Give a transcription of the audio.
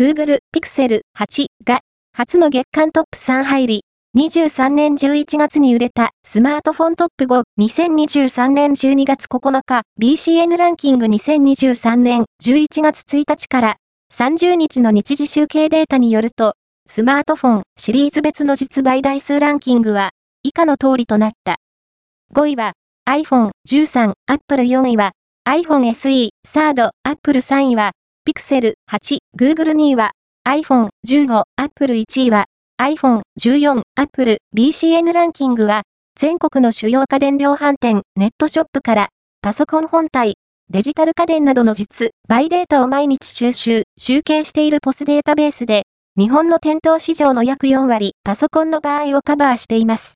Google Pixel 8が初の月間トップ3入り、23年11月に売れたスマートフォントップ5、2023年12月9日、BCN ランキング2023年11月1日から。30日の日時集計データによると、スマートフォンシリーズ別の実売台数ランキングは以下の通りとなった。5位は iPhone 13、Apple 4位は iPhone SE、サード、Apple 3位は Pixel 8、Google 2位は iPhone 15、Apple 1位は iPhone 14、Apple BCN ランキングは、全国の主要家電量販店、ネットショップから、パソコン本体、デジタル家電などの実、バイデータを毎日収集、集計しているポスデータベースで、日本の店頭市場の約4割、パソコンの場合をカバーしています。